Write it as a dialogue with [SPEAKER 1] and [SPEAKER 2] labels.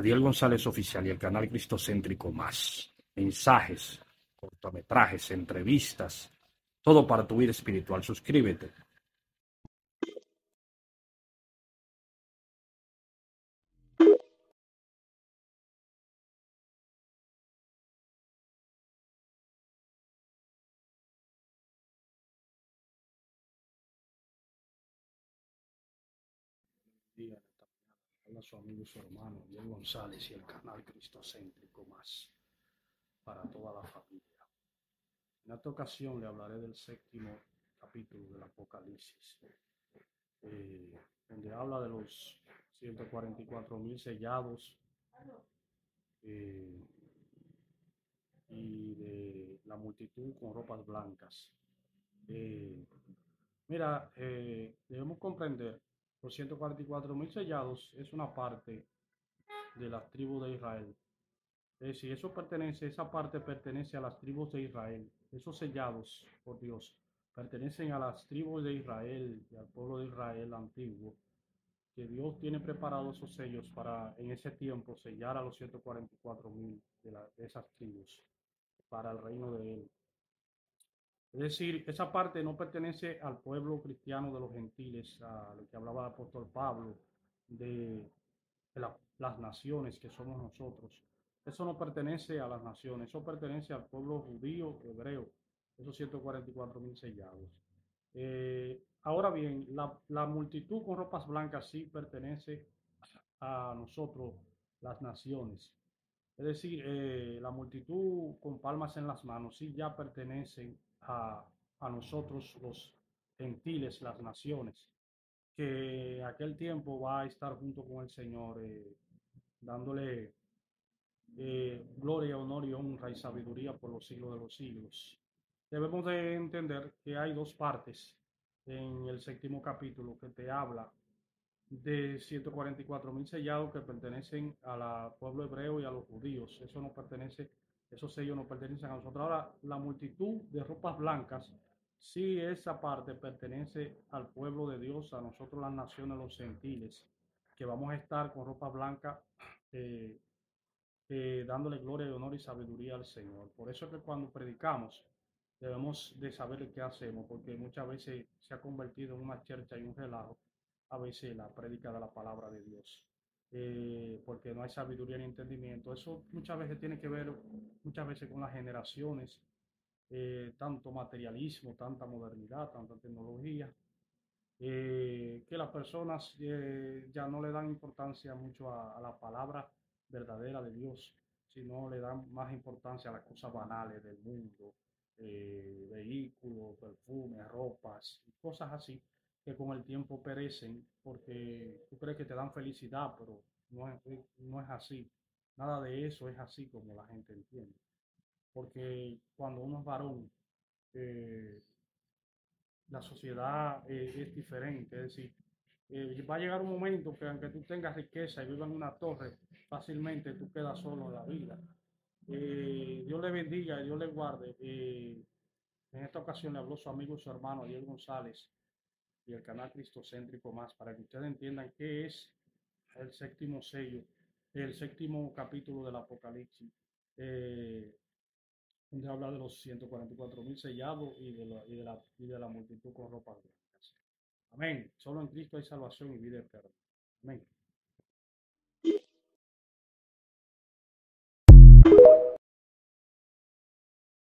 [SPEAKER 1] Adiel González Oficial y el canal Cristocéntrico Más. Mensajes, cortometrajes, entrevistas, todo para tu vida espiritual. Suscríbete. Habla su amigo y su hermano, Diego González y el canal Cristocéntrico Más para toda la familia. En esta ocasión le hablaré del séptimo capítulo del Apocalipsis, eh, donde habla de los 144 mil sellados eh, y de la multitud con ropas blancas. Eh, mira, debemos comprender los 144 mil sellados es una parte de las tribus de Israel. Es decir, eso pertenece, esa parte pertenece a las tribus de Israel. Esos sellados, por Dios, pertenecen a las tribus de Israel y al pueblo de Israel antiguo. Que Dios tiene preparados esos sellos para en ese tiempo sellar a los 144 mil de esas tribus para el reino de Él. Es decir, esa parte no pertenece al pueblo cristiano de los gentiles, a lo que hablaba el apóstol Pablo, de, las naciones que somos nosotros. Eso no pertenece a las naciones, eso pertenece al pueblo judío, hebreo, esos 144 mil sellados. Eh, ahora bien, la, multitud con ropas blancas sí pertenece a nosotros, las naciones. Es decir, eh, la multitud con palmas en las manos sí ya pertenecen a, nosotros los gentiles, las naciones, que aquel tiempo va a estar junto con el Señor, eh, dándole eh, gloria, honor y honra y sabiduría por los siglos de los siglos. Debemos de entender que hay dos partes en el séptimo capítulo que te habla de 144 mil sellados que pertenecen al pueblo hebreo y a los judíos. Eso no pertenece esos sellos no pertenecen a nosotros. Ahora, la multitud de ropas blancas, sí esa parte pertenece al pueblo de Dios, a nosotros las naciones, los gentiles, que vamos a estar con ropa blanca eh, eh, dándole gloria y honor y sabiduría al Señor. Por eso es que cuando predicamos debemos de saber qué hacemos, porque muchas veces se ha convertido en una chercha y un relajo, a veces la prédica de la palabra de Dios. Eh, porque no hay sabiduría ni entendimiento. Eso muchas veces tiene que ver, muchas veces con las generaciones, eh, tanto materialismo, tanta modernidad, tanta tecnología, eh, que las personas ya no le dan importancia mucho a, la palabra verdadera de Dios, sino le dan más importancia a las cosas banales del mundo, vehículos, perfumes, ropas, cosas así que con el tiempo perecen porque tú crees que te dan felicidad, pero no es, no es así. Nada de eso es así como la gente entiende. Porque cuando uno es varón, eh, la sociedad eh, es diferente. Es decir, eh, va a llegar un momento que aunque tú tengas riqueza y vivas en una torre, fácilmente tú quedas solo en la vida. Dios le bendiga, Dios le guarde. en esta ocasión le habló su amigo y su hermano, Diego González y el canal Cristocéntrico más, para que ustedes entiendan qué es el séptimo sello, el séptimo capítulo del Apocalipsis, eh, donde habla de los 144 mil sellados y de, la, y, de la, y de la multitud con ropa blancas. Amén. Solo en Cristo hay salvación y vida eterna. Amén.